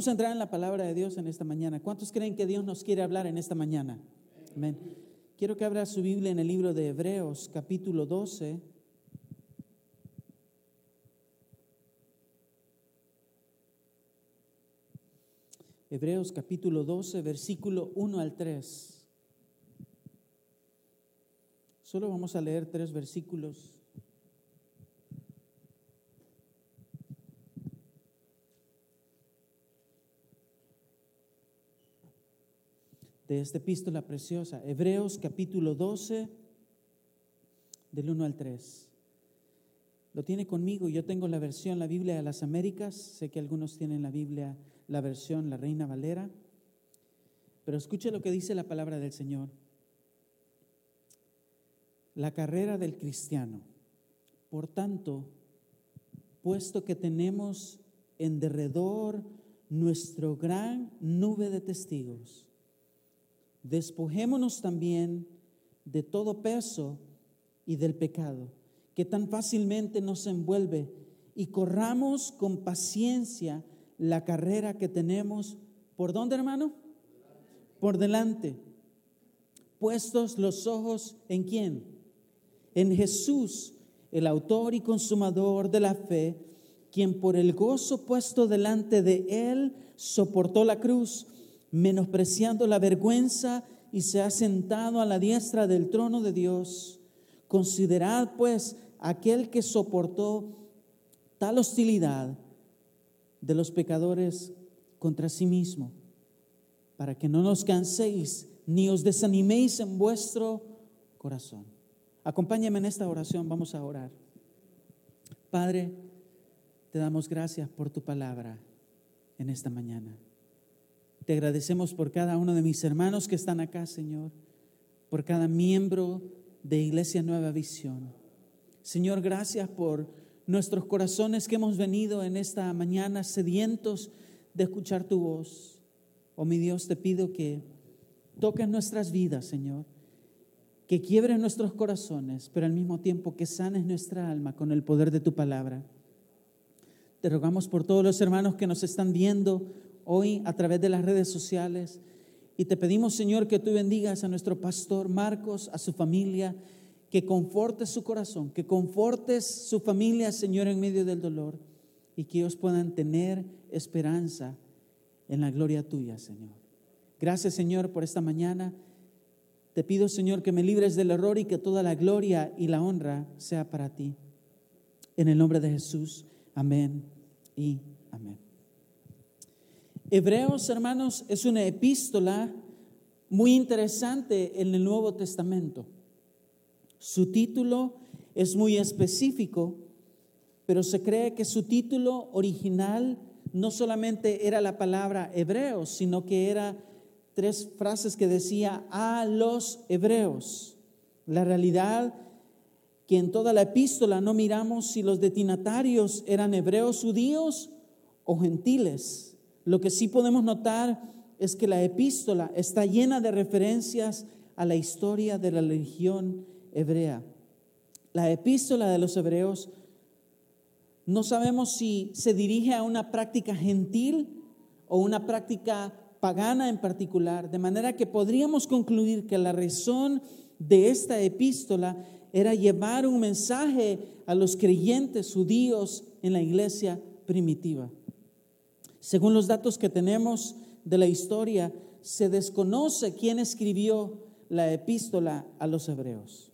Vamos a entrar en la palabra de Dios en esta mañana. ¿Cuántos creen que Dios nos quiere hablar en esta mañana? Amén. Quiero que abra su Biblia en el libro de Hebreos, capítulo 12. Hebreos capítulo 12, versículo 1 al 3. Solo vamos a leer tres versículos. De esta epístola preciosa. Hebreos capítulo 12, del 1 al 3. Lo tiene conmigo, yo tengo la versión, la Biblia de las Américas, sé que algunos tienen la Biblia, la versión, la Reina Valera, pero escuche lo que dice la palabra del Señor. La carrera del cristiano. Por tanto, puesto que tenemos en derredor nuestro gran nube de testigos, despojémonos también de todo peso y del pecado que tan fácilmente nos envuelve y corramos con paciencia la carrera que tenemos. ¿Por dónde, hermano? Por delante. Puestos los ojos en quién? En Jesús, el autor y consumador de la fe, quien por el gozo puesto delante de él soportó la cruz menospreciando la vergüenza y se ha sentado a la diestra del trono de Dios. Considerad pues aquel que soportó tal hostilidad de los pecadores contra sí mismo, para que no nos canséis ni os desaniméis en vuestro corazón. Acompáñame en esta oración, vamos a orar. Padre, te damos gracias por tu palabra en esta mañana. Te agradecemos por cada uno de mis hermanos que están acá, Señor, por cada miembro de Iglesia Nueva Visión. Señor, gracias por nuestros corazones que hemos venido en esta mañana sedientos de escuchar tu voz. Oh mi Dios, te pido que toques nuestras vidas, Señor, que quiebres nuestros corazones, pero al mismo tiempo que sanes nuestra alma con el poder de tu palabra. Te rogamos por todos los hermanos que nos están viendo hoy a través de las redes sociales. Y te pedimos, Señor, que tú bendigas a nuestro pastor Marcos, a su familia, que confortes su corazón, que confortes su familia, Señor, en medio del dolor y que ellos puedan tener esperanza en la gloria tuya, Señor. Gracias, Señor, por esta mañana. Te pido, Señor, que me libres del error y que toda la gloria y la honra sea para ti. En el nombre de Jesús, amén y amén. Hebreos, hermanos, es una epístola muy interesante en el Nuevo Testamento. Su título es muy específico, pero se cree que su título original no solamente era la palabra hebreos, sino que era tres frases que decía a los hebreos. La realidad que en toda la epístola no miramos si los destinatarios eran hebreos judíos o gentiles. Lo que sí podemos notar es que la epístola está llena de referencias a la historia de la religión hebrea. La epístola de los hebreos no sabemos si se dirige a una práctica gentil o una práctica pagana en particular, de manera que podríamos concluir que la razón de esta epístola era llevar un mensaje a los creyentes judíos en la iglesia primitiva. Según los datos que tenemos de la historia, se desconoce quién escribió la epístola a los hebreos.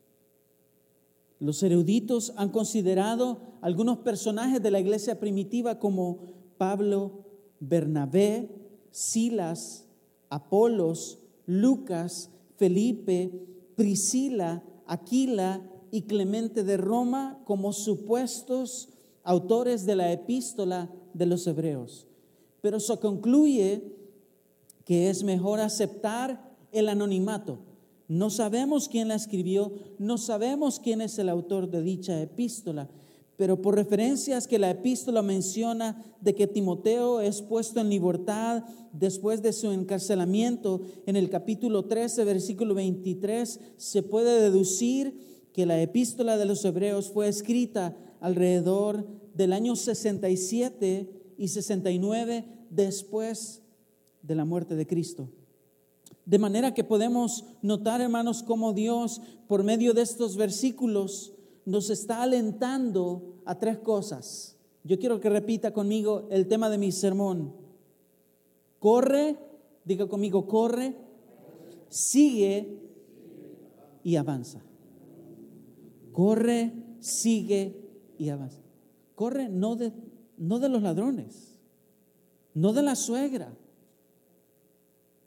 Los eruditos han considerado algunos personajes de la iglesia primitiva como Pablo, Bernabé, Silas, Apolos, Lucas, Felipe, Priscila, Aquila y Clemente de Roma como supuestos autores de la epístola de los hebreos pero se concluye que es mejor aceptar el anonimato. No sabemos quién la escribió, no sabemos quién es el autor de dicha epístola, pero por referencias que la epístola menciona de que Timoteo es puesto en libertad después de su encarcelamiento, en el capítulo 13, versículo 23, se puede deducir que la epístola de los hebreos fue escrita alrededor del año 67 y 69 después de la muerte de Cristo. De manera que podemos notar, hermanos, cómo Dios, por medio de estos versículos, nos está alentando a tres cosas. Yo quiero que repita conmigo el tema de mi sermón. Corre, diga conmigo, corre, sigue y avanza. Corre, sigue y avanza. Corre no de, no de los ladrones, no de la suegra,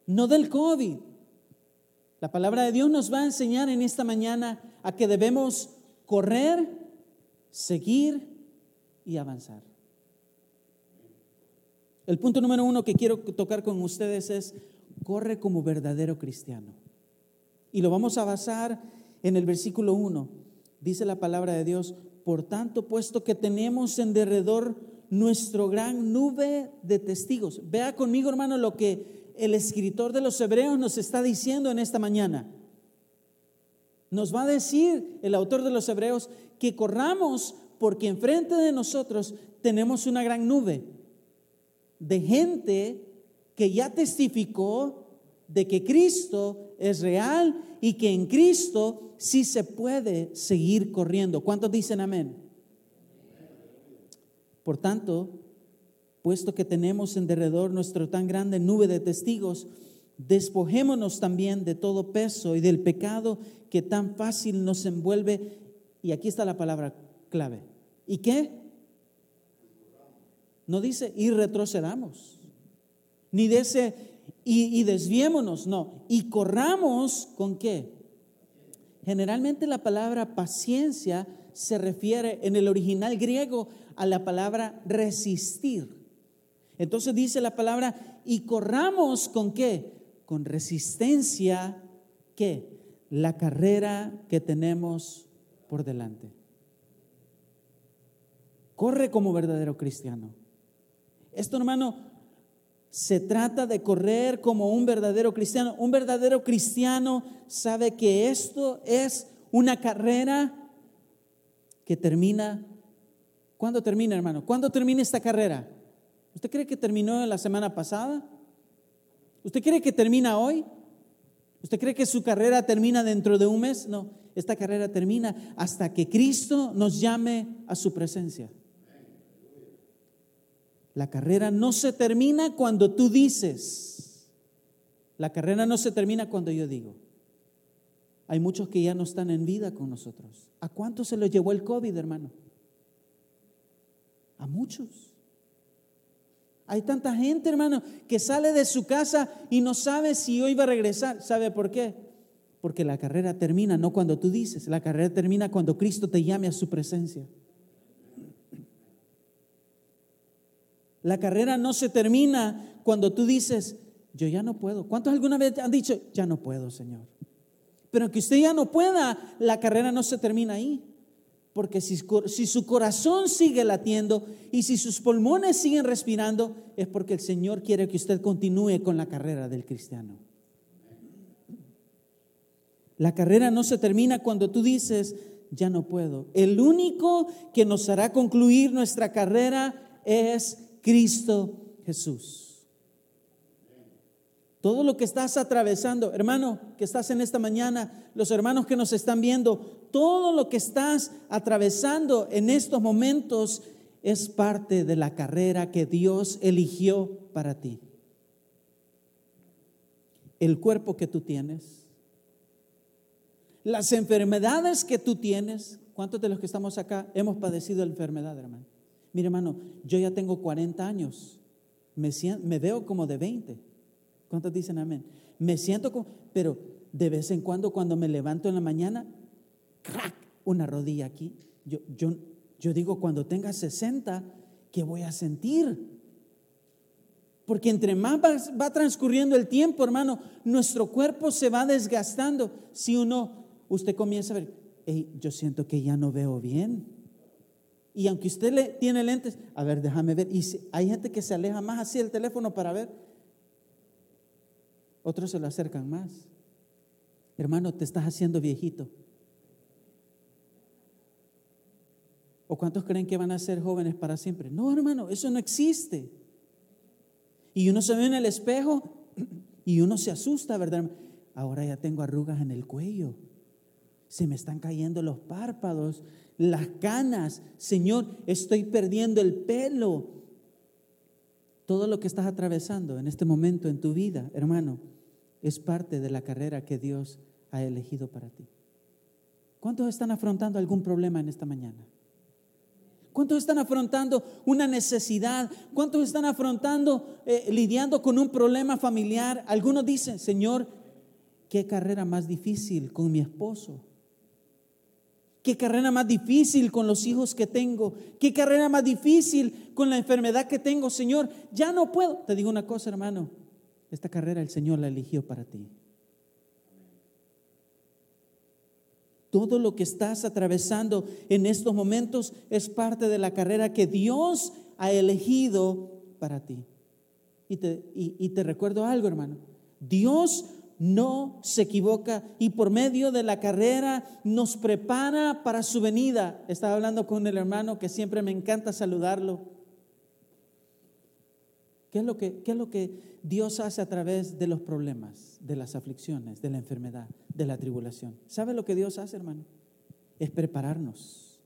no del COVID. La palabra de Dios nos va a enseñar en esta mañana a que debemos correr, seguir y avanzar. El punto número uno que quiero tocar con ustedes es, corre como verdadero cristiano. Y lo vamos a basar en el versículo 1. Dice la palabra de Dios, por tanto, puesto que tenemos en derredor nuestro gran nube de testigos. Vea conmigo, hermano, lo que el escritor de los Hebreos nos está diciendo en esta mañana. Nos va a decir el autor de los Hebreos que corramos porque enfrente de nosotros tenemos una gran nube de gente que ya testificó de que Cristo es real y que en Cristo sí se puede seguir corriendo. ¿Cuántos dicen amén? Por tanto, puesto que tenemos en derredor nuestra tan grande nube de testigos, despojémonos también de todo peso y del pecado que tan fácil nos envuelve. Y aquí está la palabra clave. ¿Y qué? No dice y retrocedamos, ni dice y, y desviémonos, no, y corramos con qué. Generalmente la palabra paciencia se refiere en el original griego a la palabra resistir. Entonces dice la palabra, y corramos con qué? Con resistencia, ¿qué? La carrera que tenemos por delante. Corre como verdadero cristiano. Esto, hermano, se trata de correr como un verdadero cristiano. Un verdadero cristiano sabe que esto es una carrera que termina. ¿Cuándo termina, hermano? ¿Cuándo termina esta carrera? ¿Usted cree que terminó la semana pasada? ¿Usted cree que termina hoy? ¿Usted cree que su carrera termina dentro de un mes? No, esta carrera termina hasta que Cristo nos llame a su presencia. La carrera no se termina cuando tú dices. La carrera no se termina cuando yo digo. Hay muchos que ya no están en vida con nosotros. ¿A cuántos se los llevó el COVID, hermano? A muchos. Hay tanta gente, hermano, que sale de su casa y no sabe si hoy va a regresar. ¿Sabe por qué? Porque la carrera termina no cuando tú dices, la carrera termina cuando Cristo te llame a su presencia. La carrera no se termina cuando tú dices, yo ya no puedo. ¿Cuántos alguna vez han dicho, ya no puedo, Señor? Pero que usted ya no pueda, la carrera no se termina ahí. Porque si, su corazón sigue latiendo y si sus pulmones siguen respirando, es porque el Señor quiere que usted continúe con la carrera del cristiano. La carrera no se termina cuando tú dices, ya no puedo. El único que nos hará concluir nuestra carrera es Cristo Jesús. Todo lo que estás atravesando, hermano, que estás en esta mañana, los hermanos que nos están viendo, todo lo que estás atravesando en estos momentos es parte de la carrera que Dios eligió para ti. El cuerpo que tú tienes, las enfermedades que tú tienes, ¿cuántos de los que estamos acá hemos padecido enfermedad, hermano? Mire, hermano, yo ya tengo 40 años, me, me veo como de 20. ¿Cuántos dicen amén? Me siento como, pero de vez en cuando cuando me levanto en la mañana, crack, una rodilla aquí. Yo, yo, yo digo, cuando tenga 60, ¿qué voy a sentir? Porque entre más va, transcurriendo el tiempo, hermano, nuestro cuerpo se va desgastando. Si uno, usted comienza a ver, yo siento que ya no veo bien. Y aunque usted le, tiene lentes, a ver, déjame ver. Y hay gente que se aleja más así del teléfono para ver otros se lo acercan más. Hermano, te estás haciendo viejito. ¿O cuántos creen que van a ser jóvenes para siempre? No, hermano, eso no existe. Y uno se ve en el espejo y uno se asusta, ¿verdad? Ahora ya tengo arrugas en el cuello. Se me están cayendo los párpados, las canas. Señor, estoy perdiendo el pelo. Todo lo que estás atravesando en este momento en tu vida, hermano, es parte de la carrera que Dios ha elegido para ti. ¿Cuántos están afrontando algún problema en esta mañana? ¿Cuántos están afrontando una necesidad? ¿Cuántos están afrontando, eh, lidiando con un problema familiar? Algunos dicen, Señor, qué carrera más difícil con mi esposo. Qué carrera más difícil con los hijos que tengo. Qué carrera más difícil con la enfermedad que tengo, Señor. Ya no puedo. Te digo una cosa, hermano. Esta carrera el Señor la eligió para ti. Todo lo que estás atravesando en estos momentos es parte de la carrera que Dios ha elegido para ti. Y te, y, te recuerdo algo, hermano. Dios no se equivoca y por medio de la carrera nos prepara para su venida. Estaba hablando con el hermano que siempre me encanta saludarlo. ¿Qué es lo que, qué es lo que Dios hace a través de los problemas, de las aflicciones, de la enfermedad, de la tribulación? ¿Sabe lo que Dios hace, hermano? Es prepararnos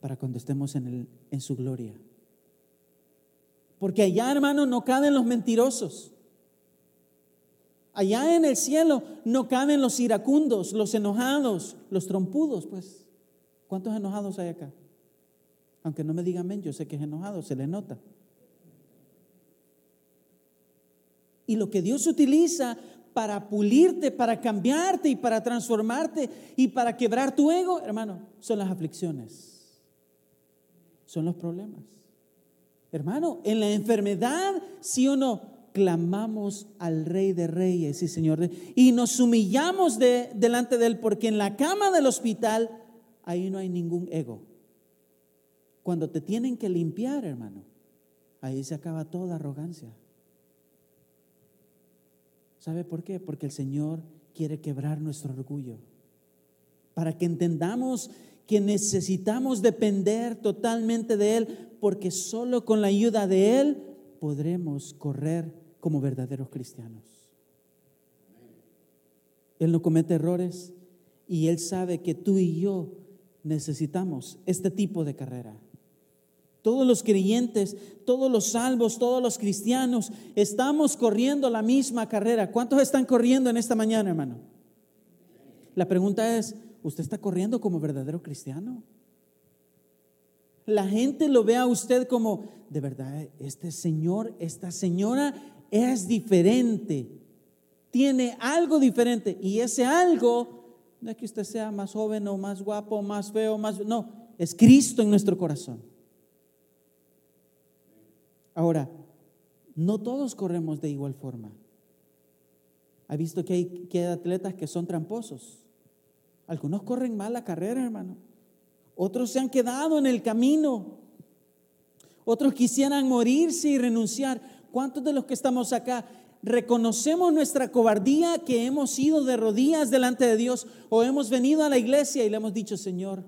para cuando estemos en, el, en su gloria. Porque allá, hermano, no caben los mentirosos. Allá en el cielo no caben los iracundos, los enojados, los trompudos, pues. ¿Cuántos enojados hay acá? Aunque no me digan men, yo sé que es enojado, se le nota. Y lo que Dios utiliza para pulirte, para cambiarte y para transformarte y para quebrar tu ego, hermano, son las aflicciones, son los problemas. Hermano, en la enfermedad, sí o no, clamamos al Rey de Reyes y Señor y nos humillamos de, delante de Él porque en la cama del hospital ahí no hay ningún ego. Cuando te tienen que limpiar, hermano, ahí se acaba toda arrogancia. ¿Sabe por qué? Porque el Señor quiere quebrar nuestro orgullo. Para que entendamos que necesitamos depender totalmente de Él, porque solo con la ayuda de Él podremos correr como verdaderos cristianos. Él no comete errores y Él sabe que tú y yo necesitamos este tipo de carrera. Todos los creyentes, todos los salvos, todos los cristianos, estamos corriendo la misma carrera. ¿Cuántos están corriendo en esta mañana, hermano? La pregunta es, ¿usted está corriendo como verdadero cristiano? La gente lo ve a usted como, de verdad, este señor, esta señora es diferente, tiene algo diferente. Y ese algo, no es que usted sea más joven o más guapo, más feo, más... No, es Cristo en nuestro corazón. Ahora, no todos corremos de igual forma. Ha visto que hay, que atletas que son tramposos. Algunos corren mal la carrera, hermano. Otros se han quedado en el camino. Otros quisieran morirse y renunciar. ¿Cuántos de los que estamos acá reconocemos nuestra cobardía que hemos ido de rodillas delante de Dios o hemos venido a la iglesia y le hemos dicho, Señor,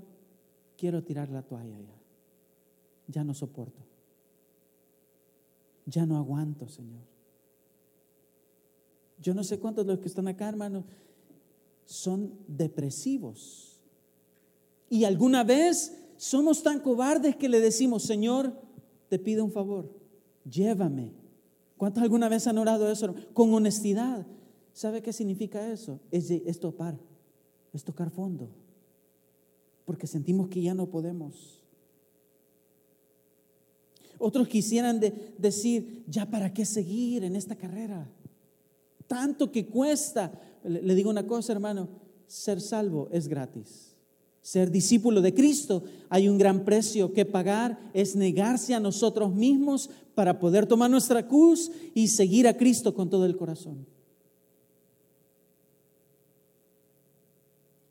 quiero tirar la toalla ya. Ya no soporto. Ya no aguanto, Señor. Yo no sé cuántos de los que están acá, hermano, son depresivos. Y alguna vez somos tan cobardes que le decimos, Señor, te pido un favor, llévame. ¿Cuántos alguna vez han orado eso? Con honestidad. ¿Sabe qué significa eso? Es, es topar, es tocar fondo. Porque sentimos que ya no podemos. Otros quisieran decir, ya para qué seguir en esta carrera. Tanto que cuesta. Le, le digo una cosa, hermano, ser salvo es gratis. Ser discípulo de Cristo hay un gran precio que pagar, es negarse a nosotros mismos para poder tomar nuestra cruz y seguir a Cristo con todo el corazón.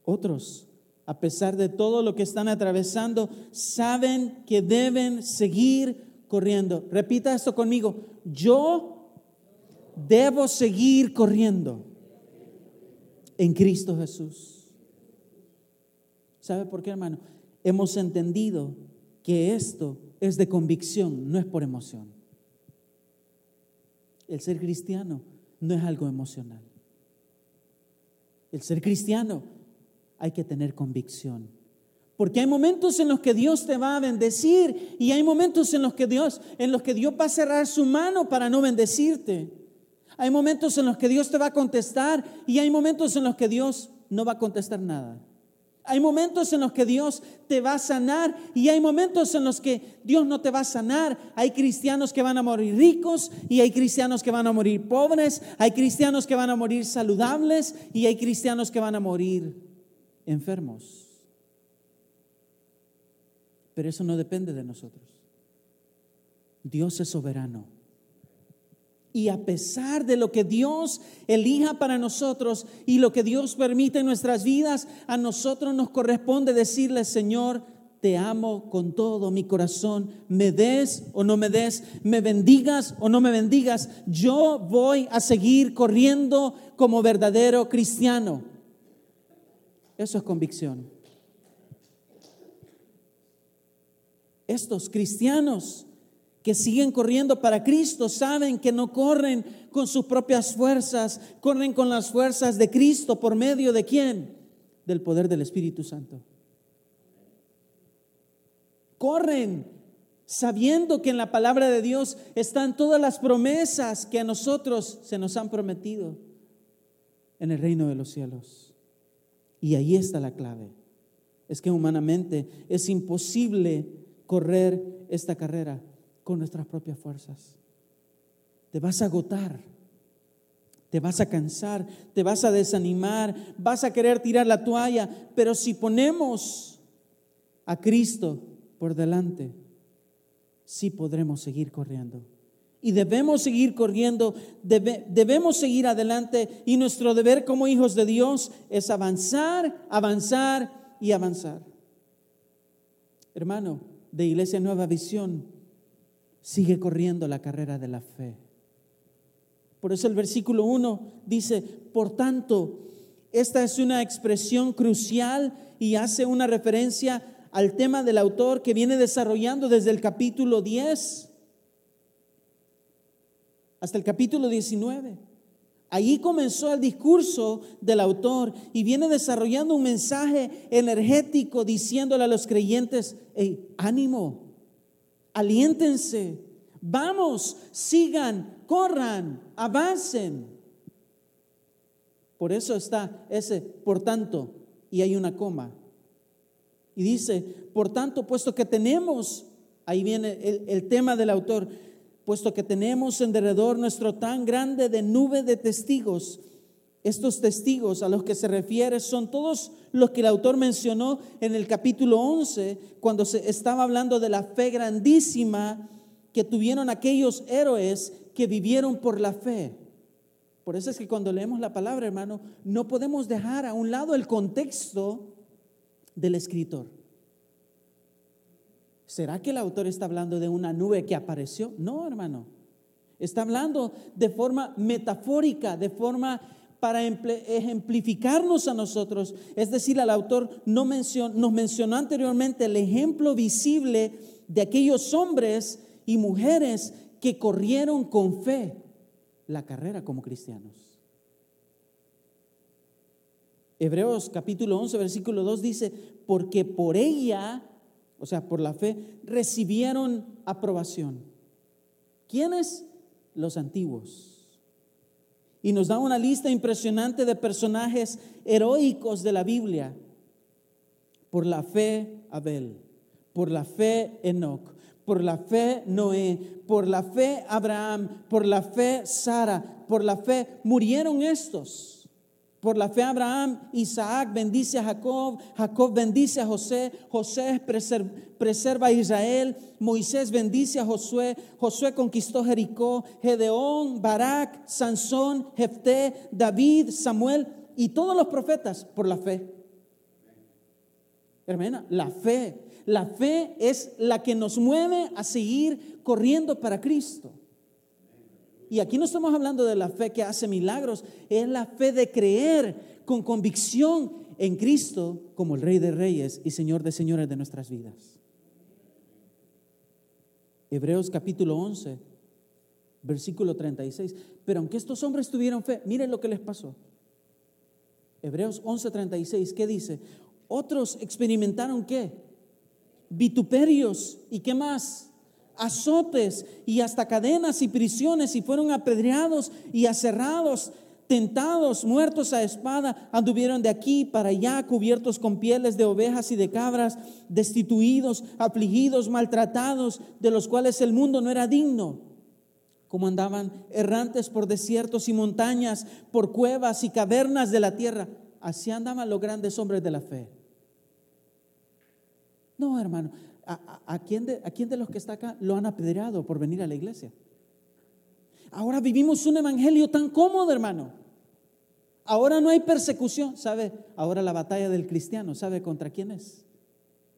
Otros, a pesar de todo lo que están atravesando, saben que deben seguir corriendo. Repita esto conmigo. Yo debo seguir corriendo en Cristo Jesús. ¿Sabe por qué, hermano? hemos entendido que esto es de convicción, no es por emoción. El ser cristiano no es algo emocional. El ser cristiano hay que tener convicción. Porque hay momentos en los que Dios te va a bendecir y hay momentos en los que Dios en los que Dios va a cerrar su mano para no bendecirte. Hay momentos en los que Dios te va a contestar y hay momentos en los que Dios no va a contestar nada. Hay momentos en los que Dios te va a sanar y hay momentos en los que Dios no te va a sanar. Hay cristianos que van a morir ricos y hay cristianos que van a morir pobres. Hay cristianos que van a morir saludables y hay cristianos que van a morir enfermos. Pero eso no depende de nosotros. Dios es soberano. Y a pesar de lo que Dios elija para nosotros y lo que Dios permite en nuestras vidas, a nosotros nos corresponde decirle, Señor, te amo con todo mi corazón, me des o no me des, me bendigas o no me bendigas, yo voy a seguir corriendo como verdadero cristiano. Eso es convicción. Estos cristianos que siguen corriendo para Cristo saben que no corren con sus propias fuerzas, corren con las fuerzas de Cristo por medio de quién? Del poder del Espíritu Santo. Corren sabiendo que en la palabra de Dios están todas las promesas que a nosotros se nos han prometido en el reino de los cielos. Y ahí está la clave. Es que humanamente es imposible correr esta carrera con nuestras propias fuerzas. Te vas a agotar, te vas a cansar, te vas a desanimar, vas a querer tirar la toalla, pero si ponemos a Cristo por delante, sí podremos seguir corriendo. Y debemos seguir corriendo, debemos seguir adelante y nuestro deber como hijos de Dios es avanzar, avanzar y avanzar. Hermano de Iglesia Nueva Visión, sigue corriendo la carrera de la fe. Por eso el versículo 1 dice, por tanto, esta es una expresión crucial y hace una referencia al tema del autor que viene desarrollando desde el capítulo 10 hasta el capítulo 19. Allí comenzó el discurso del autor y viene desarrollando un mensaje energético diciéndole a los creyentes, ánimo, aliéntense, vamos, sigan, corran, avancen. Por eso está ese, por tanto, y hay una coma. Y dice, por tanto, puesto que tenemos, ahí viene el, el tema del autor, puesto que tenemos en derredor nuestro tan grande de nube de testigos, estos testigos a los que se refiere son todos los que el autor mencionó en el capítulo 11, cuando se estaba hablando de la fe grandísima que tuvieron aquellos héroes que vivieron por la fe. Por eso es que cuando leemos la palabra, hermano, no podemos dejar a un lado el contexto del escritor. ¿Será que el autor está hablando de una nube que apareció? No, hermano. Está hablando de forma metafórica, de forma para ejemplificarnos a nosotros. Es decir, el autor no nos mencionó anteriormente el ejemplo visible de aquellos hombres y mujeres que corrieron con fe la carrera como cristianos. Hebreos capítulo 11, versículo 2 dice, porque por ella, o sea, por la fe, recibieron aprobación. ¿Quiénes? Los antiguos y nos da una lista impresionante de personajes heroicos de la Biblia. Por la fe Abel, por la fe Enoch, por la fe Noé, por la fe Abraham, por la fe Sara, por la fe murieron estos. Por la fe Abraham, Isaac bendice a Jacob, Jacob bendice a José, José preserva a Israel, Moisés bendice a Josué, Josué conquistó Jericó, Gedeón, Barak, Sansón, Jefté, David, Samuel y todos los profetas por la fe. Hermana, la fe, la fe es la que nos mueve a seguir corriendo para Cristo. Y aquí no estamos hablando de la fe que hace milagros, es la fe de creer con convicción en Cristo como el Rey de Reyes y Señor de Señores de nuestras vidas. Hebreos capítulo 11, versículo 36. Pero aunque estos hombres tuvieron fe, miren lo que les pasó. Hebreos 11, 36, ¿qué dice? Otros experimentaron qué? Vituperios y qué más? Azotes y hasta cadenas y prisiones y fueron apedreados y aserrados tentados, muertos a espada, anduvieron de aquí para allá, cubiertos con pieles de ovejas y de cabras, destituidos, afligidos, maltratados, de los cuales el mundo no era digno. Como andaban errantes por desiertos y montañas, por cuevas y cavernas de la tierra. Así andaban los grandes hombres de la fe. No, hermano, ¿a, quién, de, ¿a quién de los que está acá lo han apedreado por venir a la iglesia? Ahora vivimos un evangelio tan cómodo, hermano. Ahora no hay persecución, ¿sabe? Ahora la batalla del cristiano, ¿sabe contra quién es?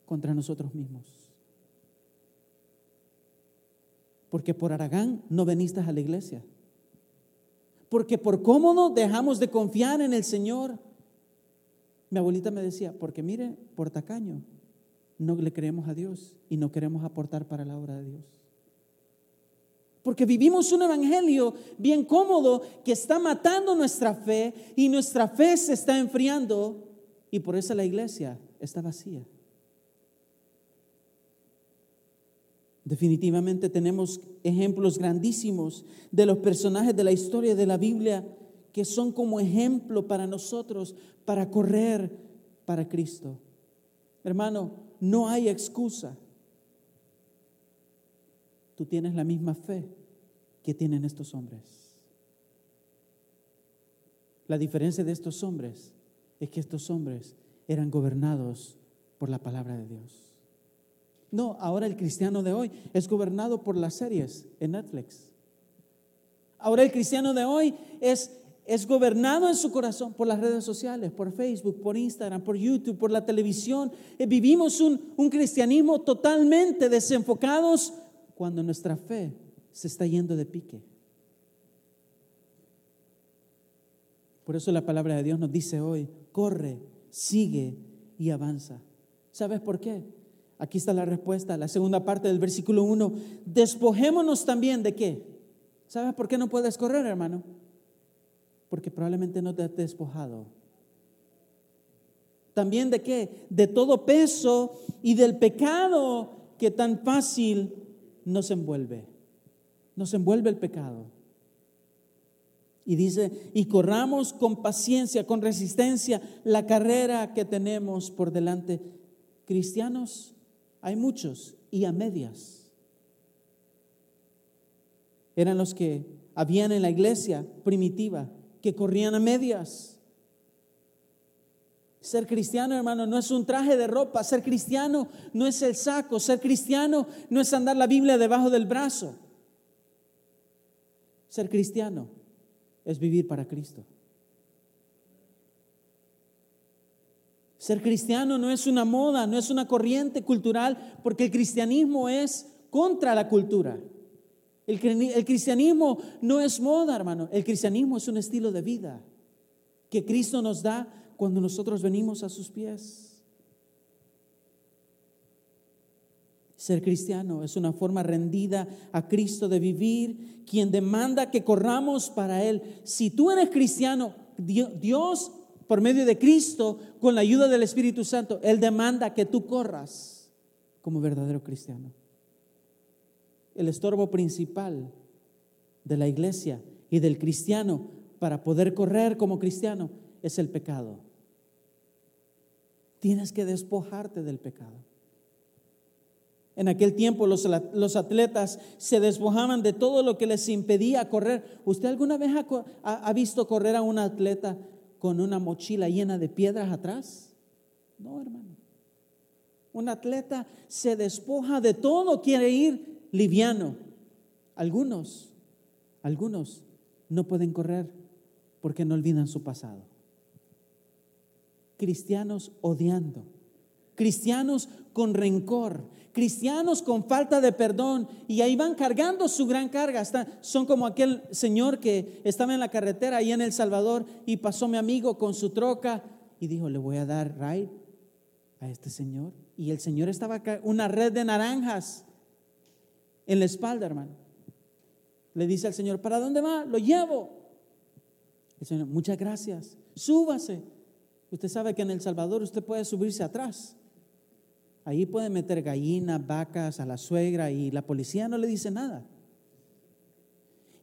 Contra nosotros mismos. Porque por Aragán no veniste a la iglesia. Porque por cómodo dejamos de confiar en el Señor. Mi abuelita me decía, porque mire, por tacaño, no le creemos a Dios y no queremos aportar para la obra de Dios. Porque vivimos un evangelio bien cómodo que está matando nuestra fe y nuestra fe se está enfriando y por eso la iglesia está vacía. Definitivamente tenemos ejemplos grandísimos de los personajes de la historia de la Biblia que son como ejemplo para nosotros para correr para Cristo. Hermano, no hay excusa tú tienes la misma fe que tienen estos hombres. La diferencia de estos hombres es que estos hombres eran gobernados por la palabra de Dios. No, ahora el cristiano de hoy es gobernado por las series en Netflix. Ahora el cristiano de hoy es, es gobernado en su corazón por las redes sociales, por Facebook, por Instagram, por YouTube, por la televisión. Eh, vivimos un, un cristianismo totalmente desenfocados cuando nuestra fe se está yendo de pique. Por eso la palabra de Dios nos dice hoy, corre, sigue y avanza. ¿Sabes por qué? Aquí está la respuesta, la segunda parte del versículo 1. Despojémonos también de qué. ¿Sabes por qué no puedes correr, hermano? Porque probablemente no te has despojado. También de qué? De todo peso y del pecado que tan fácil nos envuelve, nos envuelve el pecado. Y dice, y corramos con paciencia, con resistencia la carrera que tenemos por delante. Cristianos, hay muchos y a medias. Eran los que habían en la iglesia primitiva, que corrían a medias. Ser cristiano, hermano, no es un traje de ropa. Ser cristiano no es el saco. Ser cristiano no es andar la Biblia debajo del brazo. Ser cristiano es vivir para Cristo. Ser cristiano no es una moda, no es una corriente cultural, porque el cristianismo es contra la cultura. El, el cristianismo no es moda, hermano. El cristianismo es un estilo de vida que Cristo nos da cuando nosotros venimos a sus pies. Ser cristiano es una forma rendida a Cristo de vivir, quien demanda que corramos para Él. Si tú eres cristiano, Dios, por medio de Cristo, con la ayuda del Espíritu Santo, Él demanda que tú corras como verdadero cristiano. El estorbo principal de la iglesia y del cristiano para poder correr como cristiano es el pecado. Tienes que despojarte del pecado. En aquel tiempo los, atletas se despojaban de todo lo que les impedía correr. ¿Usted alguna vez ha, visto correr a un atleta con una mochila llena de piedras atrás? No, hermano. Un atleta se despoja de todo, quiere ir liviano. Algunos, algunos no pueden correr porque no olvidan su pasado cristianos odiando, cristianos con rencor, cristianos con falta de perdón y ahí van cargando su gran carga. son como aquel señor que estaba en la carretera ahí en El Salvador y pasó mi amigo con su troca y dijo, le voy a dar ride a este señor. Y el señor estaba una red de naranjas en la espalda, hermano. Le dice al señor, ¿para dónde va? Lo llevo. El señor, muchas gracias. Súbase. Usted sabe que en El Salvador usted puede subirse atrás. Ahí puede meter gallinas, vacas a la suegra y la policía no le dice nada.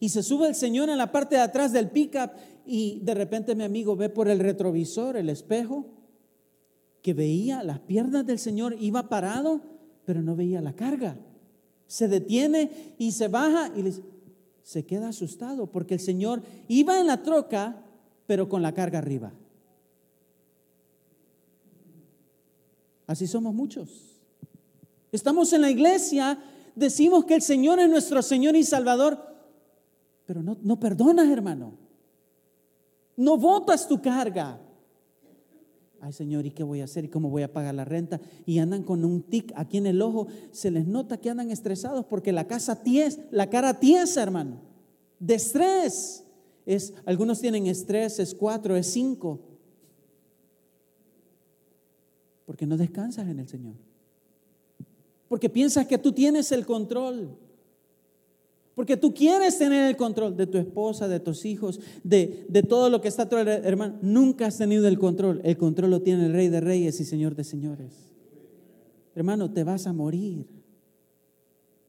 Y se sube el señor en la parte de atrás del pickup y de repente mi amigo ve por el retrovisor, el espejo, que veía las piernas del señor, iba parado, pero no veía la carga. Se detiene y se baja y se queda asustado porque el señor iba en la troca, pero con la carga arriba. Así somos muchos. Estamos en la iglesia, decimos que el Señor es nuestro Señor y Salvador, pero no, no perdonas, hermano. No votas tu carga. Ay, Señor, ¿y qué voy a hacer? ¿Y cómo voy a pagar la renta? Y andan con un tic aquí en el ojo. Se les nota que andan estresados porque la casa tiesa, la cara tiesa, hermano. De estrés. Es, algunos tienen estrés, es cuatro, es cinco porque no descansas en el Señor. Porque piensas que tú tienes el control. Porque tú quieres tener el control de tu esposa, de tus hijos, de, de todo lo que está a hermano. Nunca has tenido el control. El control lo tiene el Rey de Reyes y Señor de Señores. Hermano, te vas a morir.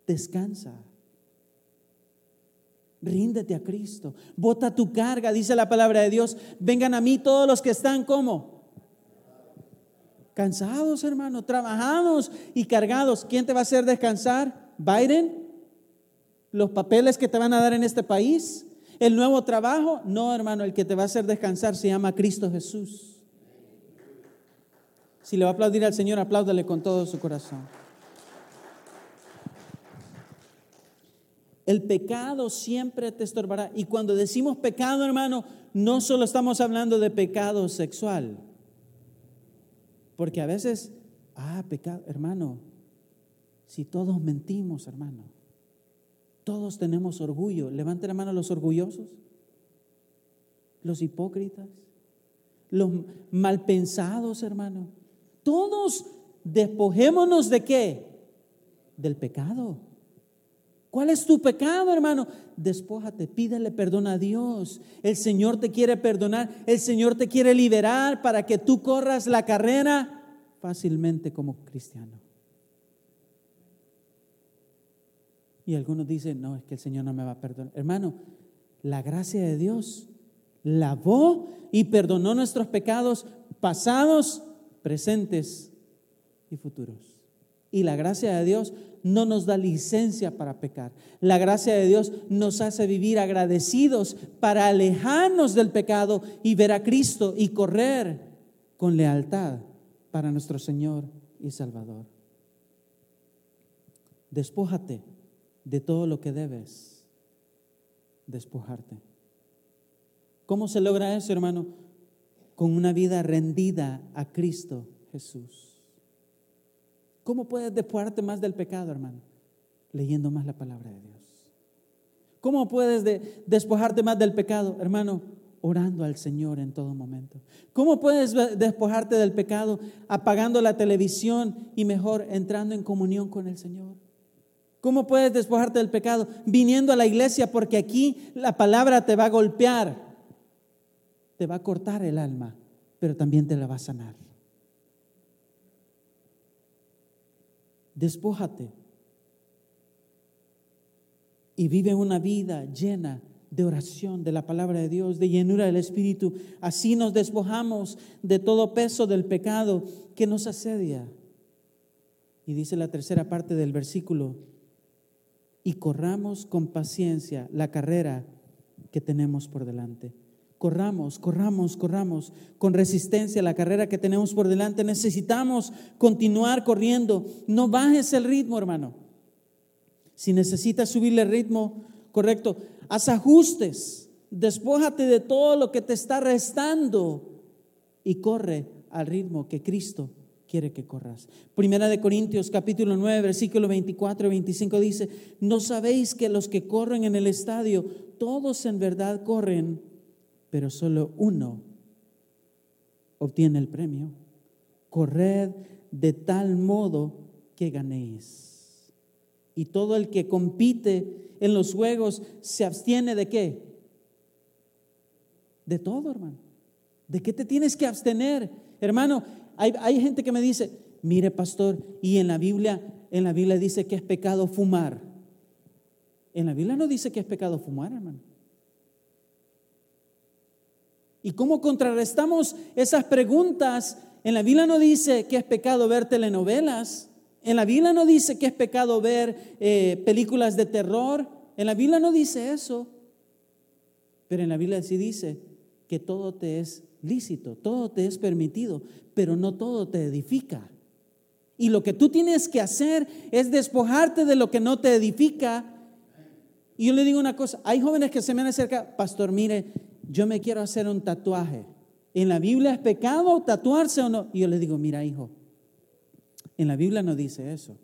Descansa. Ríndete a Cristo. Bota tu carga, dice la palabra de Dios. Vengan a mí todos los que están como Cansados, hermano, trabajados y cargados. ¿Quién te va a hacer descansar? ¿Biden? ¿Los papeles que te van a dar en este país? ¿El nuevo trabajo? No, hermano, el que te va a hacer descansar se llama Cristo Jesús. Si le va a aplaudir al Señor, apláudale con todo su corazón. El pecado siempre te estorbará. Y cuando decimos pecado, hermano, no solo estamos hablando de pecado sexual. Porque a veces, ah, pecado, hermano, si todos mentimos, hermano, todos tenemos orgullo. Levante la mano los orgullosos, los hipócritas, los malpensados, hermano. Todos despojémonos de qué? Del pecado. ¿Cuál es tu pecado, hermano? Despójate, pídele perdón a Dios. El Señor te quiere perdonar, el Señor te quiere liberar para que tú corras la carrera fácilmente como cristiano. Y algunos dicen, no, es que el Señor no me va a perdonar. Hermano, la gracia de Dios lavó y perdonó nuestros pecados pasados, presentes y futuros. Y la gracia de Dios no nos da licencia para pecar. La gracia de Dios nos hace vivir agradecidos para alejarnos del pecado y ver a Cristo y correr con lealtad para nuestro Señor y Salvador. Despójate de todo lo que debes despojarte. ¿Cómo se logra eso, hermano? Con una vida rendida a Cristo Jesús. ¿Cómo puedes despojarte más del pecado, hermano? Leyendo más la palabra de Dios. ¿Cómo puedes despojarte más del pecado, hermano? Orando al Señor en todo momento. ¿Cómo puedes despojarte del pecado? Apagando la televisión y mejor entrando en comunión con el Señor. ¿Cómo puedes despojarte del pecado? Viniendo a la iglesia porque aquí la palabra te va a golpear, te va a cortar el alma, pero también te la va a sanar. despójate y vive una vida llena de oración, de la palabra de Dios, de llenura del Espíritu. Así nos despojamos de todo peso del pecado que nos asedia. Y dice la tercera parte del versículo, y corramos con paciencia la carrera que tenemos por delante. Corramos, corramos, corramos con resistencia la carrera que tenemos por delante. Necesitamos continuar corriendo. No bajes el ritmo, hermano. Si necesitas subirle el ritmo correcto, haz ajustes. Despójate de todo lo que te está restando y corre al ritmo que Cristo quiere que corras. Primera de Corintios capítulo 9, versículo 24 y 25 dice, ¿no sabéis que los que corren en el estadio, todos en verdad corren, pero solo uno obtiene el premio. Corred de tal modo que ganéis. Y todo el que compite en los juegos se abstiene de qué? De todo, hermano. ¿De qué te tienes que abstener? Hermano, hay, hay gente que me dice, mire pastor, y en la Biblia, en la Biblia dice que es pecado fumar. En la Biblia no dice que es pecado fumar, hermano. ¿Y cómo contrarrestamos esas preguntas? En la Biblia no dice que es pecado ver telenovelas. En la Biblia no dice que es pecado ver eh, películas de terror. En la Biblia no dice eso. Pero en la Biblia sí dice que todo te es lícito, todo te es permitido, pero no todo te edifica. Y lo que tú tienes que hacer es despojarte de lo que no te edifica. Y yo le digo una cosa, hay jóvenes que se me han acercado, pastor, mire, yo me quiero hacer un tatuaje. ¿En la Biblia es pecado tatuarse o no? Y yo le digo, mira hijo, en la Biblia no dice eso.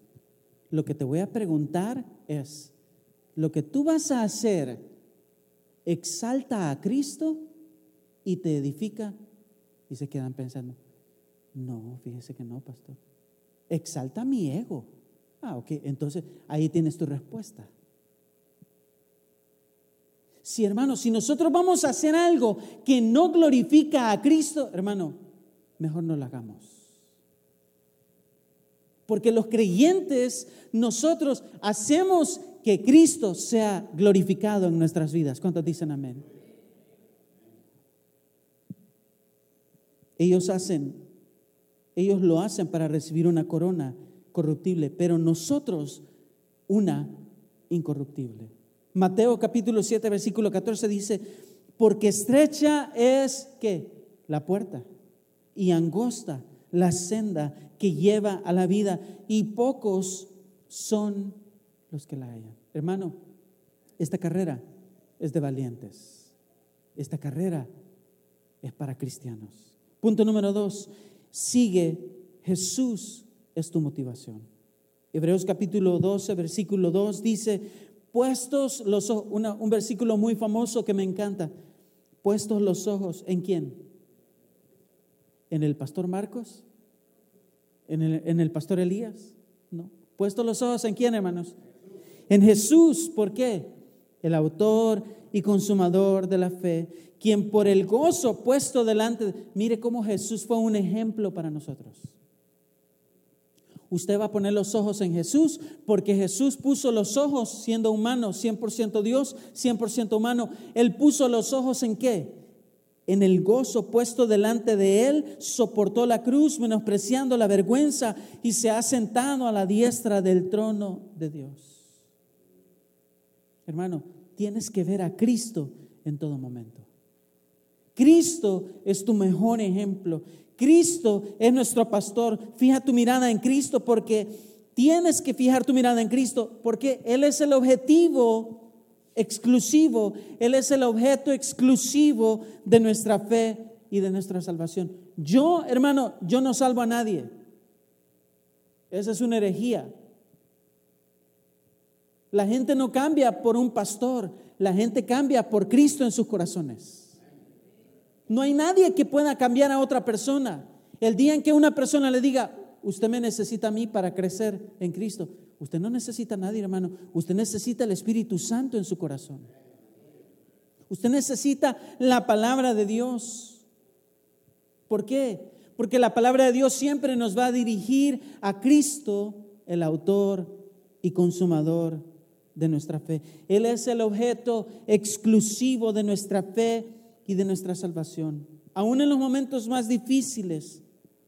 Lo que te voy a preguntar es, ¿lo que tú vas a hacer exalta a Cristo y te edifica? Y se quedan pensando, no, fíjese que no, pastor. Exalta mi ego. Ah, ok, entonces ahí tienes tu respuesta. Si hermano, si nosotros vamos a hacer algo que no glorifica a Cristo, hermano, mejor no lo hagamos. Porque los creyentes, nosotros hacemos que Cristo sea glorificado en nuestras vidas. ¿Cuántos dicen amén? Ellos hacen, ellos lo hacen para recibir una corona corruptible, pero nosotros una incorruptible. Mateo capítulo 7, versículo 14 dice, porque estrecha es que la puerta y angosta la senda que lleva a la vida y pocos son los que la hallan. Hermano, esta carrera es de valientes. Esta carrera es para cristianos. Punto número dos, sigue Jesús es tu motivación. Hebreos capítulo 12, versículo 2 dice, Puestos los ojos, un versículo muy famoso que me encanta. Puestos los ojos en quién? ¿En el pastor Marcos? ¿En el, en el pastor Elías? No. Puestos los ojos en quién, hermanos? En Jesús. ¿Por qué? El autor y consumador de la fe, quien por el gozo puesto delante, mire cómo Jesús fue un ejemplo para nosotros. Usted va a poner los ojos en Jesús porque Jesús puso los ojos siendo humano, 100% Dios, 100% humano. Él puso los ojos en qué? En el gozo puesto delante de él, soportó la cruz menospreciando la vergüenza y se ha sentado a la diestra del trono de Dios. Hermano, tienes que ver a Cristo en todo momento. Cristo es tu mejor ejemplo. Cristo es nuestro pastor. Fija tu mirada en Cristo porque tienes que fijar tu mirada en Cristo porque Él es el objetivo exclusivo, Él es el objeto exclusivo de nuestra fe y de nuestra salvación. Yo, hermano, yo no salvo a nadie. Esa es una herejía. La gente no cambia por un pastor, la gente cambia por Cristo en sus corazones. No hay nadie que pueda cambiar a otra persona. El día en que una persona le diga, usted me necesita a mí para crecer en Cristo, usted no necesita a nadie, hermano. Usted necesita el Espíritu Santo en su corazón. Usted necesita la palabra de Dios. ¿Por qué? Porque la palabra de Dios siempre nos va a dirigir a Cristo, el autor y consumador de nuestra fe. Él es el objeto exclusivo de nuestra fe y de nuestra salvación. Aún en los momentos más difíciles,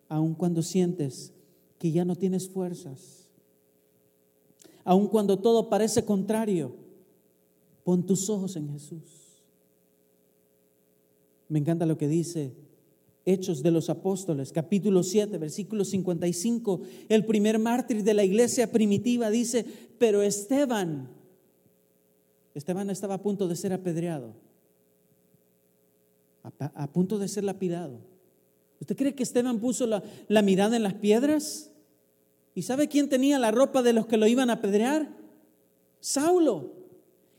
aun cuando sientes que ya no tienes fuerzas, aun cuando todo parece contrario, pon tus ojos en Jesús. Me encanta lo que dice Hechos de los Apóstoles, capítulo 7, versículo 55. El primer mártir de la iglesia primitiva dice, pero Esteban, Esteban estaba a punto de ser apedreado a, punto de ser lapidado. ¿Usted cree que Esteban puso la, mirada en las piedras? ¿Y sabe quién tenía la ropa de los que lo iban a apedrear? Saulo,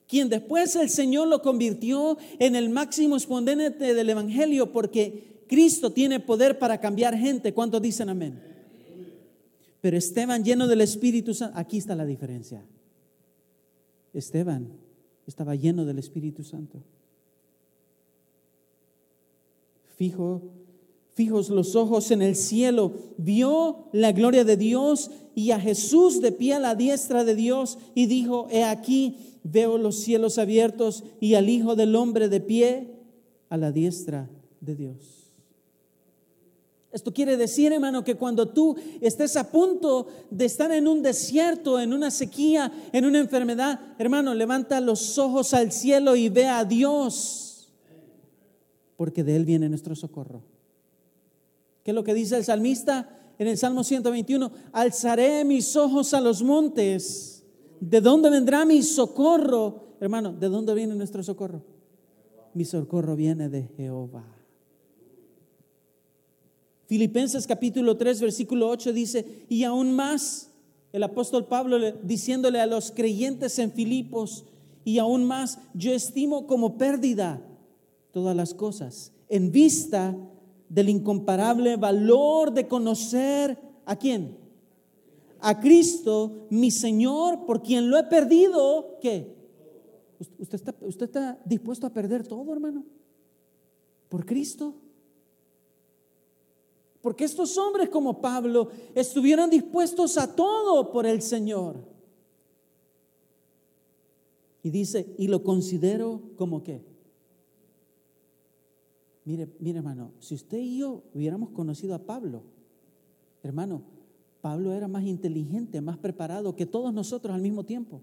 quien después el Señor lo convirtió en el máximo exponente del Evangelio porque Cristo tiene poder para cambiar gente. ¿Cuántos dicen amén? Pero Esteban lleno del Espíritu Santo, aquí está la diferencia. Esteban estaba lleno del Espíritu Santo. Fijo, fijos los ojos en el cielo, vio la gloria de Dios y a Jesús de pie a la diestra de Dios y dijo, he aquí, veo los cielos abiertos y al Hijo del Hombre de pie a la diestra de Dios. Esto quiere decir, hermano, que cuando tú estés a punto de estar en un desierto, en una sequía, en una enfermedad, hermano, levanta los ojos al cielo y ve a Dios, porque de Él viene nuestro socorro. ¿Qué es lo que dice el salmista en el Salmo 121? Alzaré mis ojos a los montes. ¿De dónde vendrá mi socorro? Hermano, ¿de dónde viene nuestro socorro? Mi socorro viene de Jehová. Filipenses capítulo 3, versículo 8 dice, y aún más, el apóstol Pablo diciéndole a los creyentes en Filipos, y aún más, yo estimo como pérdida todas las cosas, en vista del incomparable valor de conocer a quién? A Cristo, mi Señor, por quien lo he perdido, ¿qué? ¿Usted está, usted está dispuesto a perder todo, hermano? ¿Por Cristo? Porque estos hombres como Pablo estuvieron dispuestos a todo por el Señor. Y dice, y lo considero como qué. Mire, mire hermano, si usted y yo hubiéramos conocido a Pablo, hermano, Pablo era más inteligente, más preparado que todos nosotros al mismo tiempo.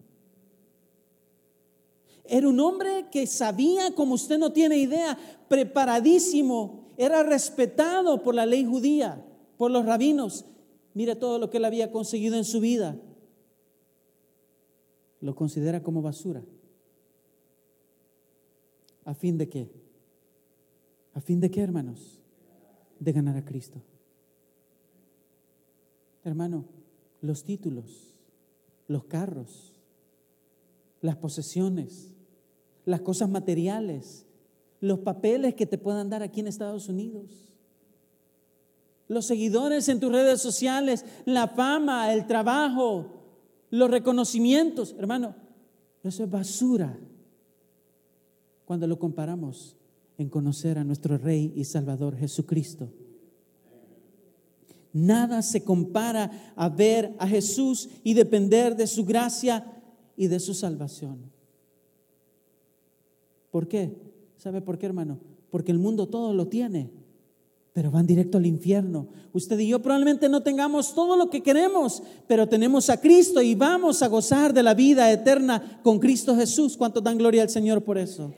Era un hombre que sabía, como usted no tiene idea, preparadísimo era respetado por la ley judía, por los rabinos. Mire todo lo que él había conseguido en su vida. Lo considera como basura. ¿A fin de qué? ¿A fin de qué, hermanos? De ganar a Cristo. Hermano, los títulos, los carros, las posesiones, las cosas materiales, los papeles que te puedan dar aquí en Estados Unidos. Los seguidores en tus redes sociales, la fama, el trabajo, los reconocimientos. Hermano, eso es basura cuando lo comparamos en conocer a nuestro Rey y Salvador Jesucristo. Nada se compara a ver a Jesús y depender de su gracia y de su salvación. ¿Por qué? ¿Sabe por qué, hermano? Porque el mundo todo lo tiene, pero van directo al infierno. Usted y yo probablemente no tengamos todo lo que queremos, pero tenemos a Cristo y vamos a gozar de la vida eterna con Cristo Jesús. ¿Cuánto dan gloria al Señor por eso?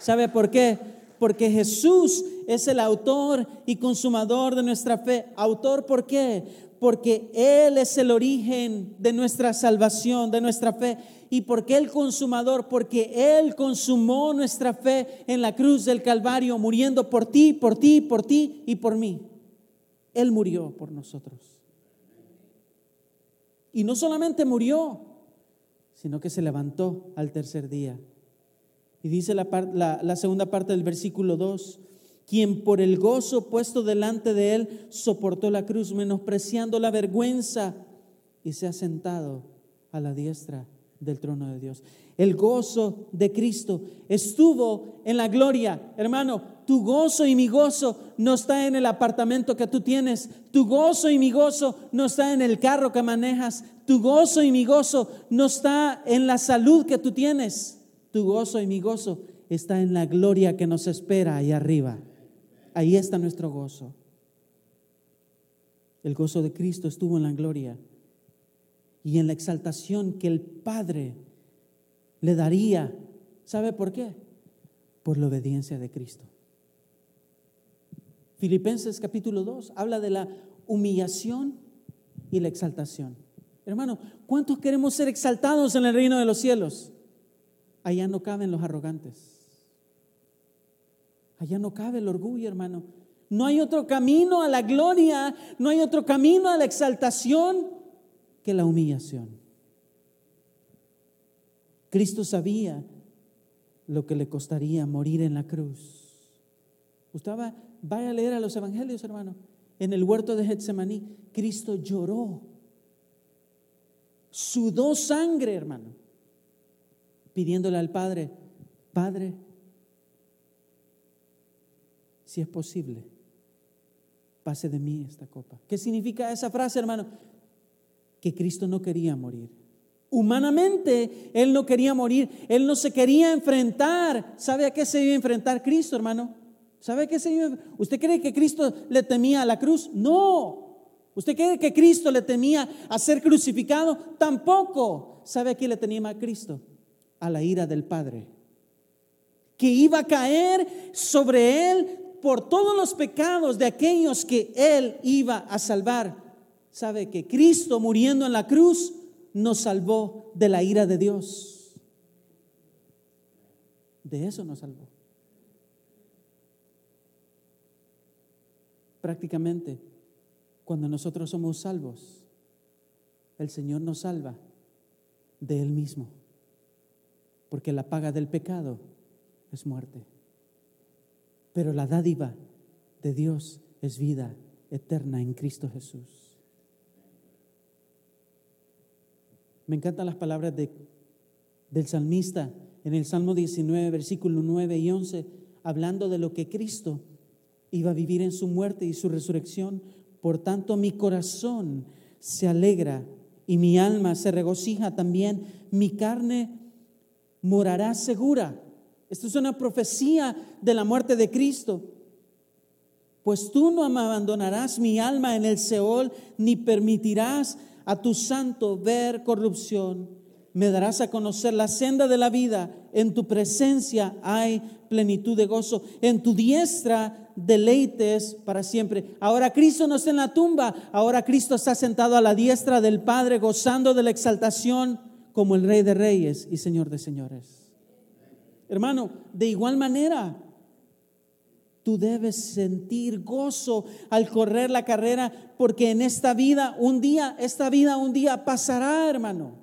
¿Sabe por qué? Porque Jesús es el autor y consumador de nuestra fe. ¿Autor por qué? Porque Él es el origen de nuestra salvación, de nuestra fe. ¿Y por qué el consumador? Porque Él consumó nuestra fe en la cruz del Calvario, muriendo por ti, por ti, por ti y por mí. Él murió por nosotros. Y no solamente murió, sino que se levantó al tercer día. Y dice la, la, segunda parte del versículo 2, quien por el gozo puesto delante de él soportó la cruz, menospreciando la vergüenza, y se ha sentado a la diestra del trono de Dios. El gozo de Cristo estuvo en la gloria. Hermano, tu gozo y mi gozo no está en el apartamento que tú tienes. Tu gozo y mi gozo no está en el carro que manejas. Tu gozo y mi gozo no está en la salud que tú tienes. Tu gozo y mi gozo está en la gloria que nos espera ahí arriba. Ahí está nuestro gozo. El gozo de Cristo estuvo en la gloria y en la exaltación que el Padre le daría. ¿Sabe por qué? Por la obediencia de Cristo. Filipenses capítulo 2 habla de la humillación y la exaltación. Hermano, ¿cuántos queremos ser exaltados en el reino de los cielos? Allá no caben los arrogantes. Allá no cabe el orgullo, hermano. No hay otro camino a la gloria, no hay otro camino a la exaltación que la humillación. Cristo sabía lo que le costaría morir en la cruz. Usted va, vaya a leer a los evangelios, hermano. En el huerto de Getsemaní, Cristo lloró. Sudó sangre, hermano. Pidiéndole al Padre, Padre, si es posible, pase de mí esta copa. ¿Qué significa esa frase, hermano? Que Cristo no quería morir. Humanamente, Él no quería morir, Él no se quería enfrentar. ¿Sabe a qué se iba a enfrentar Cristo, hermano? ¿Sabe a qué se iba? ¿Usted cree que Cristo le temía a la cruz? No. ¿Usted cree que Cristo le temía a ser crucificado? Tampoco. ¿Sabe a qué le temía a Cristo? A la ira del Padre. Que iba a caer sobre Él por todos los pecados de aquellos que Él iba a salvar. ¿Sabe que Cristo muriendo en la cruz nos salvó de la ira de Dios. De eso nos salvó. Prácticamente, cuando nosotros somos salvos, el Señor nos salva de Él mismo. Porque la paga del pecado es muerte. Pero la dádiva de Dios es vida eterna en Cristo Jesús. Me encantan las palabras de, del salmista en el Salmo 19, versículo 9 y 11, hablando de lo que Cristo iba a vivir en su muerte y su resurrección. Por tanto, mi corazón se alegra y mi alma se regocija también. Mi carne morará segura. Esto es una profecía de la muerte de Cristo. Pues tú no me abandonarás mi alma en el Seol, ni permitirás a tu santo ver corrupción. Me darás a conocer la senda de la vida. En tu presencia hay plenitud de gozo. En tu diestra deleites para siempre. Ahora Cristo no está en la tumba. Ahora Cristo está sentado a la diestra del Padre, gozando de la exaltación como el Rey de Reyes y Señor de Señores. Hermano, de igual manera, Tú debes sentir gozo al correr la carrera, porque en esta vida, un día, esta vida un día pasará, hermano.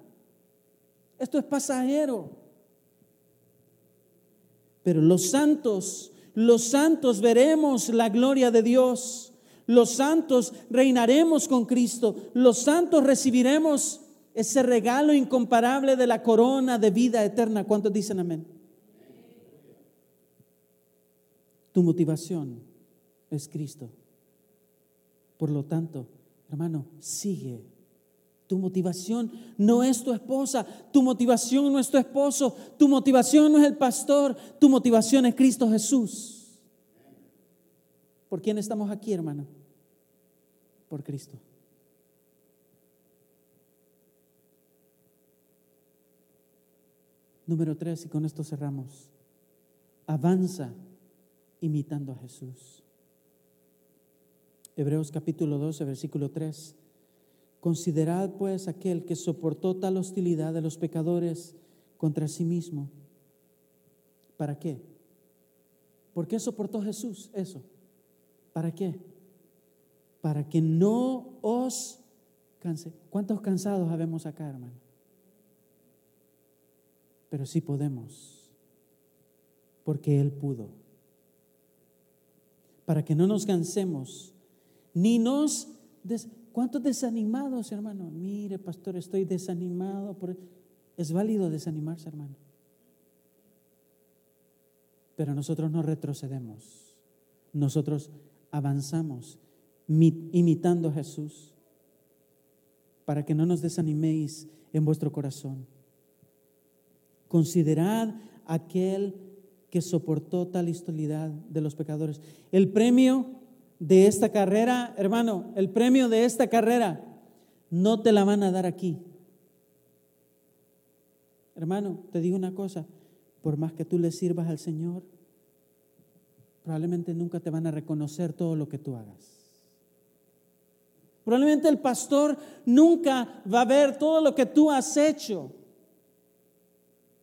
Esto es pasajero. Pero los santos, los santos veremos la gloria de Dios. Los santos reinaremos con Cristo. Los santos recibiremos ese regalo incomparable de la corona de vida eterna. ¿Cuántos dicen amén? Tu motivación es Cristo. Por lo tanto, hermano, sigue. Tu motivación no es tu esposa, tu motivación no es tu esposo, tu motivación no es el pastor, tu motivación es Cristo Jesús. ¿Por quién estamos aquí, hermano? Por Cristo. Número tres, y con esto cerramos. Avanza imitando a Jesús. Hebreos capítulo 12, versículo 3. Considerad pues aquel que soportó tal hostilidad de los pecadores contra sí mismo. ¿Para qué? ¿Por qué soportó Jesús eso? ¿Para qué? Para que no os canse. ¿Cuántos cansados habemos acá, hermano? Pero sí podemos, porque Él pudo para que no nos cansemos, ni nos... ¿Cuántos desanimados, hermano? Mire, pastor, estoy desanimado. Es válido desanimarse, hermano. Pero nosotros no retrocedemos. Nosotros avanzamos imitando a Jesús para que no nos desaniméis en vuestro corazón. Considerad aquel que soportó tal hostilidad de los pecadores. El premio de esta carrera, hermano, el premio de esta carrera no te la van a dar aquí. Hermano, te digo una cosa, por más que tú le sirvas al Señor, probablemente nunca te van a reconocer todo lo que tú hagas. Probablemente el pastor nunca va a ver todo lo que tú has hecho.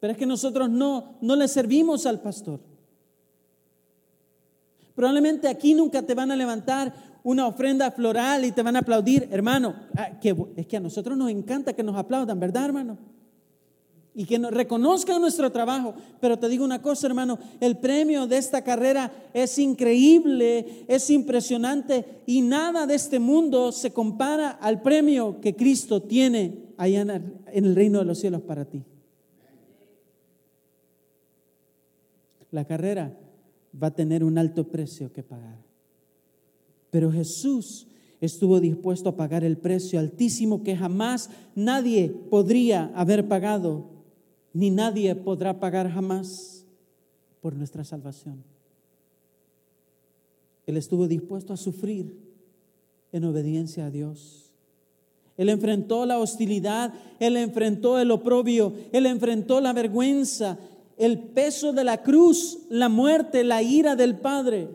Pero es que nosotros no, no le servimos al pastor. Probablemente aquí nunca te van a levantar una ofrenda floral y te van a aplaudir, hermano. Ah, es que a nosotros nos encanta que nos aplaudan, ¿verdad, hermano? y que reconozcan nuestro trabajo. Pero te digo una cosa, hermano, el premio de esta carrera es increíble, es impresionante y nada de este mundo se compara al premio que Cristo tiene allá en el reino de los cielos para ti. La carrera va a tener un alto precio que pagar. Pero Jesús estuvo dispuesto a pagar el precio altísimo que jamás nadie podría haber pagado ni nadie podrá pagar jamás por nuestra salvación. Él estuvo dispuesto a sufrir en obediencia a Dios. Él enfrentó la hostilidad, él enfrentó el oprobio, él enfrentó la vergüenza, el peso de la cruz, la muerte, la ira del Padre.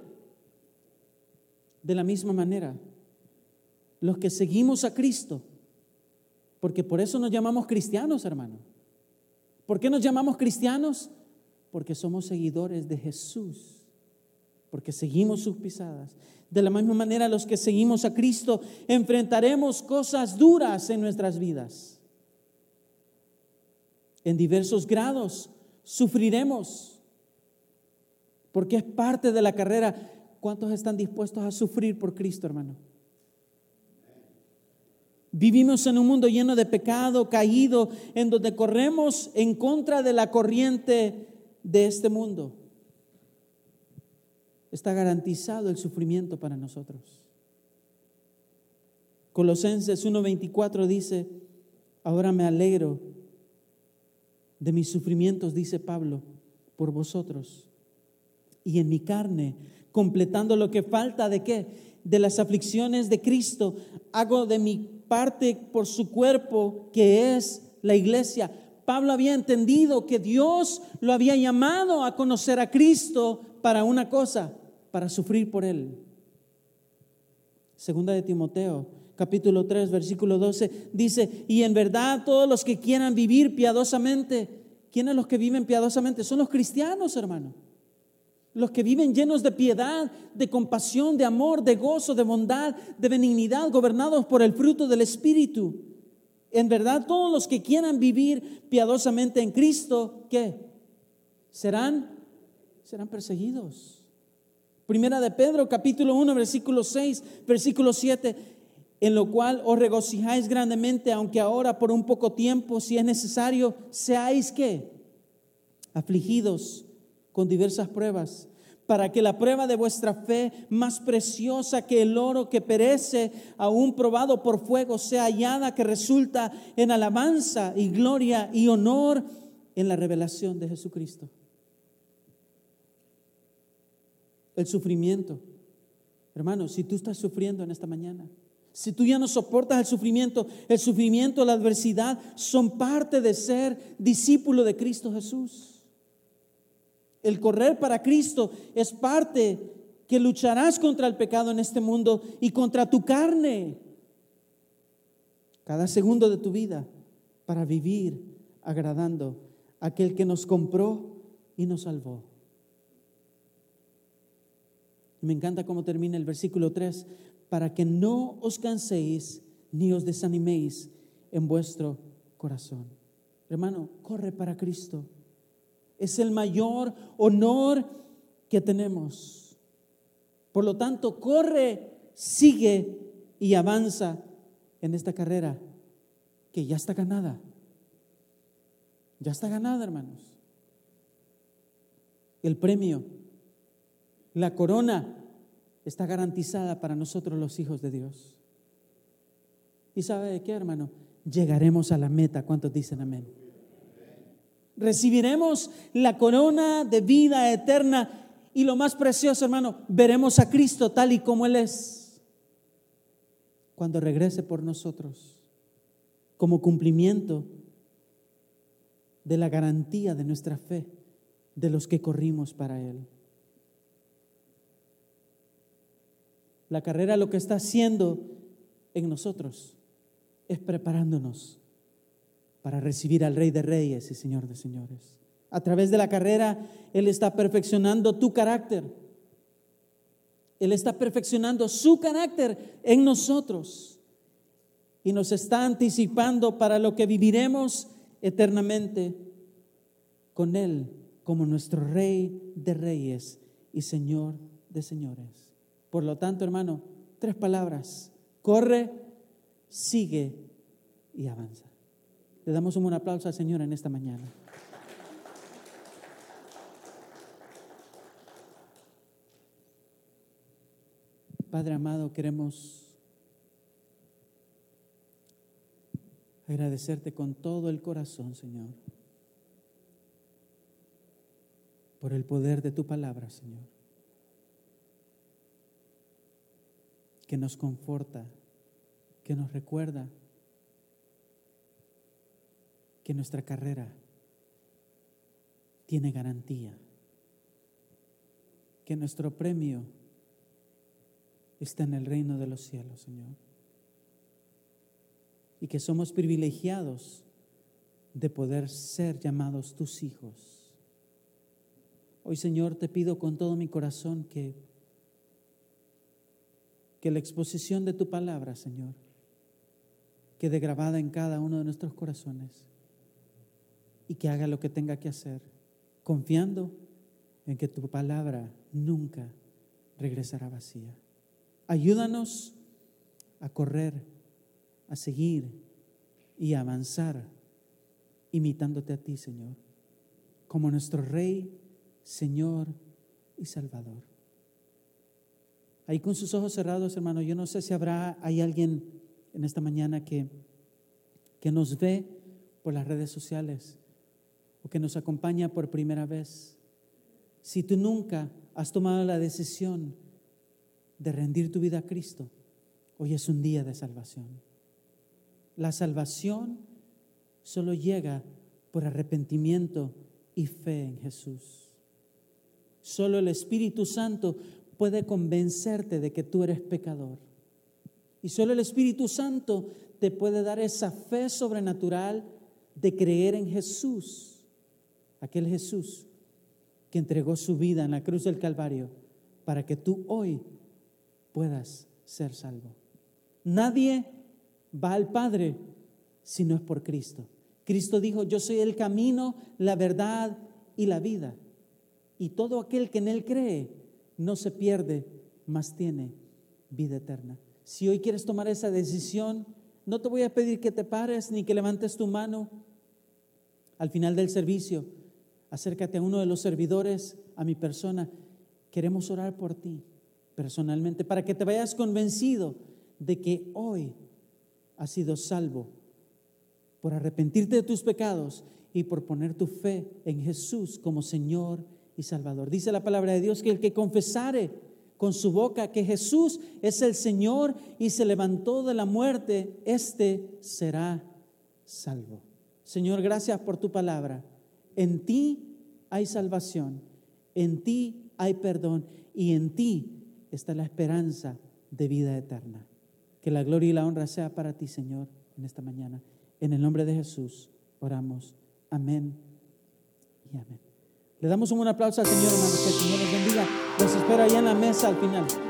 De la misma manera, los que seguimos a Cristo, porque por eso nos llamamos cristianos, hermano. ¿Por qué nos llamamos cristianos? Porque somos seguidores de Jesús, porque seguimos sus pisadas. De la misma manera, los que seguimos a Cristo enfrentaremos cosas duras en nuestras vidas. En diversos grados sufriremos, porque es parte de la carrera. ¿Cuántos están dispuestos a sufrir por Cristo, hermano? Vivimos en un mundo lleno de pecado, caído, en donde corremos en contra de la corriente de este mundo. Está garantizado el sufrimiento para nosotros. Colosenses 1:24 dice, ahora me alegro de mis sufrimientos, dice Pablo, por vosotros. Y en mi carne, completando lo que falta de qué? De las aflicciones de Cristo, hago de mi parte por su cuerpo, que es la iglesia. Pablo había entendido que Dios lo había llamado a conocer a Cristo para una cosa, para sufrir por él. Segunda de Timoteo, capítulo 3, versículo 12, dice, y en verdad todos los que quieran vivir piadosamente, ¿quiénes los que viven piadosamente? Son los cristianos, hermano. Los que viven llenos de piedad, de compasión, de amor, de gozo, de bondad, de benignidad, gobernados por el fruto del Espíritu. En verdad, todos los que quieran vivir piadosamente en Cristo, ¿qué? Serán, serán perseguidos. Primera de Pedro, capítulo 1, versículo 6, versículo 7, en lo cual os regocijáis grandemente, aunque ahora por un poco tiempo, si es necesario, seáis ¿qué? Afligidos con diversas pruebas, para que la prueba de vuestra fe, más preciosa que el oro que perece, aún probado por fuego, sea hallada que resulta en alabanza y gloria y honor en la revelación de Jesucristo. El sufrimiento. Hermano, si tú estás sufriendo en esta mañana, si tú ya no soportas el sufrimiento, el sufrimiento, la adversidad son parte de ser discípulo de Cristo Jesús. El correr para Cristo es parte que lucharás contra el pecado en este mundo y contra tu carne cada segundo de tu vida para vivir agradando a aquel que nos compró y nos salvó. Me encanta cómo termina el versículo 3, para que no os canséis ni os desaniméis en vuestro corazón. Hermano, corre para Cristo. Es el mayor honor que tenemos. Por lo tanto, corre, sigue y avanza en esta carrera que ya está ganada. Ya está ganada, hermanos. El premio, la corona está garantizada para nosotros los hijos de Dios. ¿Y sabe de qué, hermano? Llegaremos a la meta. ¿Cuántos dicen amén? recibiremos la corona de vida eterna y lo más precioso, hermano, veremos a Cristo tal y como Él es cuando regrese por nosotros como cumplimiento de la garantía de nuestra fe de los que corrimos para Él. La carrera lo que está haciendo en nosotros es preparándonos para recibir al Rey de Reyes y Señor de Señores. A través de la carrera, Él está perfeccionando tu carácter. Él está perfeccionando su carácter en nosotros y nos está anticipando para lo que viviremos eternamente con Él como nuestro Rey de Reyes y Señor de Señores. Por lo tanto, hermano, tres palabras. Corre, sigue y avanza. Le damos un aplauso al Señor en esta mañana. Padre amado, queremos agradecerte con todo el corazón, Señor, por el poder de tu palabra, Señor, que nos conforta, que nos recuerda que nuestra carrera tiene garantía, que nuestro premio está en el reino de los cielos, Señor. Y que somos privilegiados de poder ser llamados tus hijos. Hoy, Señor, te pido con todo mi corazón que, que la exposición de tu palabra, Señor, quede grabada en cada uno de nuestros corazones y que haga lo que tenga que hacer, confiando en que tu palabra nunca regresará vacía. Ayúdanos a correr, a seguir y a avanzar imitándote a ti, Señor, como nuestro Rey, Señor y Salvador. Ahí con sus ojos cerrados, hermano, yo no sé si habrá, hay alguien en esta mañana que, que nos ve por las redes sociales o que nos acompaña por primera vez. Si tú nunca has tomado la decisión de rendir tu vida a Cristo, hoy es un día de salvación. La salvación solo llega por arrepentimiento y fe en Jesús. Solo el Espíritu Santo puede convencerte de que tú eres pecador. Y solo el Espíritu Santo te puede dar esa fe sobrenatural de creer en Jesús, aquel Jesús que entregó su vida en la cruz del Calvario para que tú hoy puedas ser salvo. Nadie va al Padre si no es por Cristo. Cristo dijo, yo soy el camino, la verdad y la vida. Y todo aquel que en Él cree no se pierde, mas tiene vida eterna. Si hoy quieres tomar esa decisión, no te voy a pedir que te pares ni que levantes tu mano. Al final del servicio, acércate a uno de los servidores, a mi persona. Queremos orar por ti personalmente, para que te vayas convencido de que hoy has sido salvo por arrepentirte de tus pecados y por poner tu fe en Jesús como Señor y Salvador. Dice la palabra de Dios que el que confesare con su boca que Jesús es el Señor y se levantó de la muerte, éste será salvo. Señor, gracias por tu palabra. En ti hay salvación, en ti hay perdón y en ti está la esperanza de vida eterna. Que la gloria y la honra sea para ti, Señor, en esta mañana. En el nombre de Jesús oramos. Amén y amén. Le damos un aplauso al Señor, hermanos. Que el Señor nos bendiga. Los espero allá en la mesa al final.